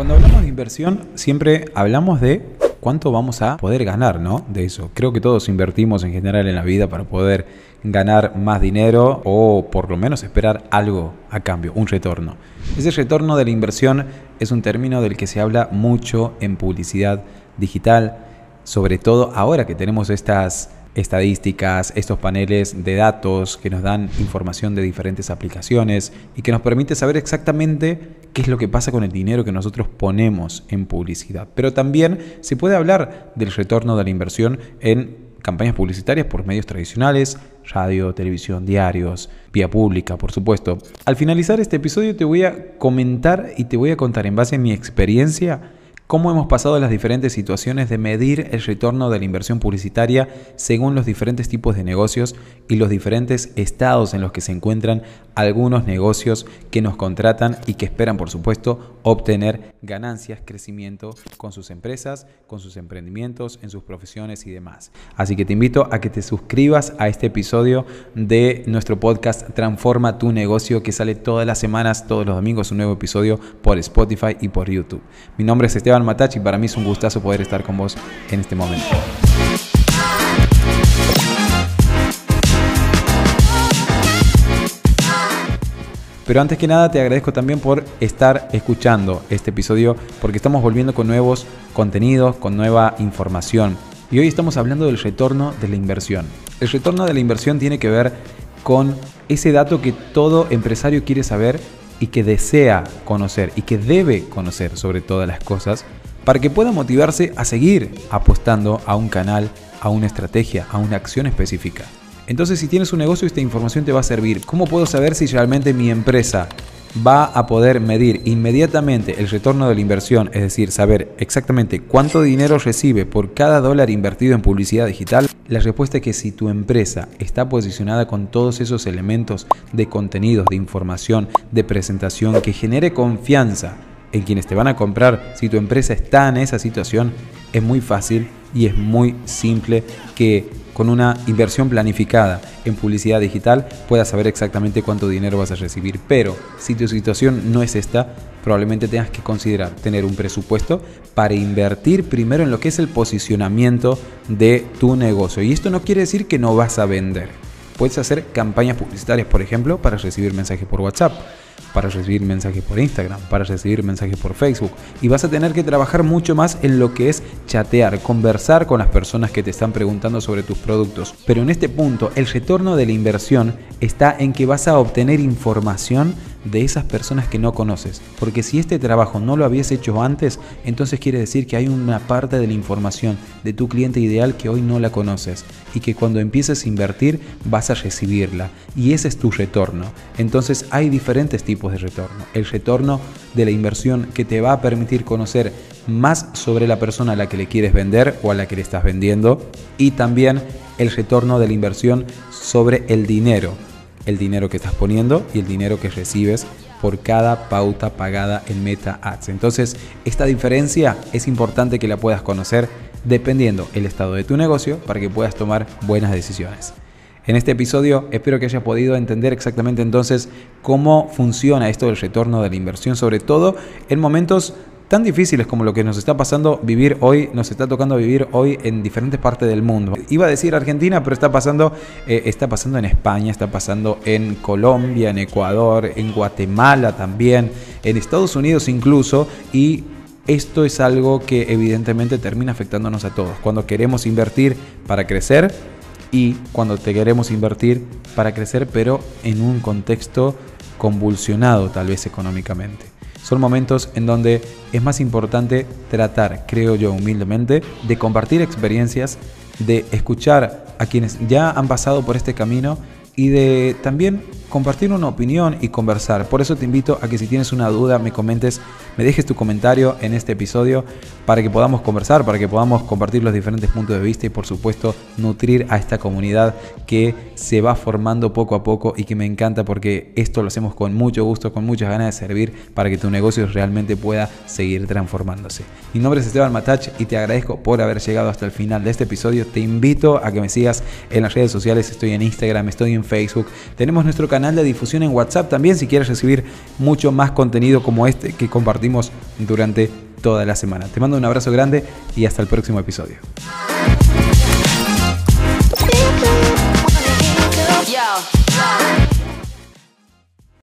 Cuando hablamos de inversión, siempre hablamos de cuánto vamos a poder ganar, ¿no? De eso. Creo que todos invertimos en general en la vida para poder ganar más dinero o por lo menos esperar algo a cambio, un retorno. Ese retorno de la inversión es un término del que se habla mucho en publicidad digital, sobre todo ahora que tenemos estas estadísticas, estos paneles de datos que nos dan información de diferentes aplicaciones y que nos permite saber exactamente qué es lo que pasa con el dinero que nosotros ponemos en publicidad. Pero también se puede hablar del retorno de la inversión en campañas publicitarias por medios tradicionales, radio, televisión, diarios, vía pública, por supuesto. Al finalizar este episodio te voy a comentar y te voy a contar en base a mi experiencia cómo hemos pasado las diferentes situaciones de medir el retorno de la inversión publicitaria según los diferentes tipos de negocios y los diferentes estados en los que se encuentran algunos negocios que nos contratan y que esperan, por supuesto, obtener ganancias, crecimiento con sus empresas, con sus emprendimientos, en sus profesiones y demás. Así que te invito a que te suscribas a este episodio de nuestro podcast Transforma tu negocio que sale todas las semanas, todos los domingos, un nuevo episodio por Spotify y por YouTube. Mi nombre es Esteban Matachi. Para mí es un gustazo poder estar con vos en este momento. Pero antes que nada te agradezco también por estar escuchando este episodio porque estamos volviendo con nuevos contenidos, con nueva información. Y hoy estamos hablando del retorno de la inversión. El retorno de la inversión tiene que ver con ese dato que todo empresario quiere saber y que desea conocer y que debe conocer sobre todas las cosas para que pueda motivarse a seguir apostando a un canal, a una estrategia, a una acción específica. Entonces si tienes un negocio esta información te va a servir. ¿Cómo puedo saber si realmente mi empresa va a poder medir inmediatamente el retorno de la inversión, es decir, saber exactamente cuánto dinero recibe por cada dólar invertido en publicidad digital? La respuesta es que si tu empresa está posicionada con todos esos elementos de contenidos, de información, de presentación que genere confianza en quienes te van a comprar, si tu empresa está en esa situación, es muy fácil y es muy simple que con una inversión planificada en publicidad digital puedas saber exactamente cuánto dinero vas a recibir. Pero si tu situación no es esta, probablemente tengas que considerar tener un presupuesto para invertir primero en lo que es el posicionamiento de tu negocio. Y esto no quiere decir que no vas a vender. Puedes hacer campañas publicitarias, por ejemplo, para recibir mensajes por WhatsApp para recibir mensajes por Instagram, para recibir mensajes por Facebook. Y vas a tener que trabajar mucho más en lo que es chatear, conversar con las personas que te están preguntando sobre tus productos. Pero en este punto, el retorno de la inversión está en que vas a obtener información de esas personas que no conoces. Porque si este trabajo no lo habías hecho antes, entonces quiere decir que hay una parte de la información de tu cliente ideal que hoy no la conoces y que cuando empieces a invertir vas a recibirla. Y ese es tu retorno. Entonces hay diferentes tipos de retorno. El retorno de la inversión que te va a permitir conocer más sobre la persona a la que le quieres vender o a la que le estás vendiendo. Y también el retorno de la inversión sobre el dinero el dinero que estás poniendo y el dinero que recibes por cada pauta pagada en Meta Ads. Entonces, esta diferencia es importante que la puedas conocer dependiendo el estado de tu negocio para que puedas tomar buenas decisiones. En este episodio espero que hayas podido entender exactamente entonces cómo funciona esto del retorno de la inversión, sobre todo en momentos tan difíciles como lo que nos está pasando vivir hoy, nos está tocando vivir hoy en diferentes partes del mundo. Iba a decir Argentina, pero está pasando, eh, está pasando en España, está pasando en Colombia, en Ecuador, en Guatemala también, en Estados Unidos incluso, y esto es algo que evidentemente termina afectándonos a todos. Cuando queremos invertir para crecer y cuando te queremos invertir para crecer, pero en un contexto convulsionado tal vez económicamente. Son momentos en donde es más importante tratar, creo yo humildemente, de compartir experiencias, de escuchar a quienes ya han pasado por este camino y de también compartir una opinión y conversar. Por eso te invito a que si tienes una duda me comentes, me dejes tu comentario en este episodio para que podamos conversar, para que podamos compartir los diferentes puntos de vista y por supuesto nutrir a esta comunidad que se va formando poco a poco y que me encanta porque esto lo hacemos con mucho gusto, con muchas ganas de servir para que tu negocio realmente pueda seguir transformándose. Mi nombre es Esteban Matach y te agradezco por haber llegado hasta el final de este episodio. Te invito a que me sigas en las redes sociales, estoy en Instagram, estoy en Facebook, tenemos nuestro canal canal de difusión en WhatsApp también si quieres recibir mucho más contenido como este que compartimos durante toda la semana. Te mando un abrazo grande y hasta el próximo episodio.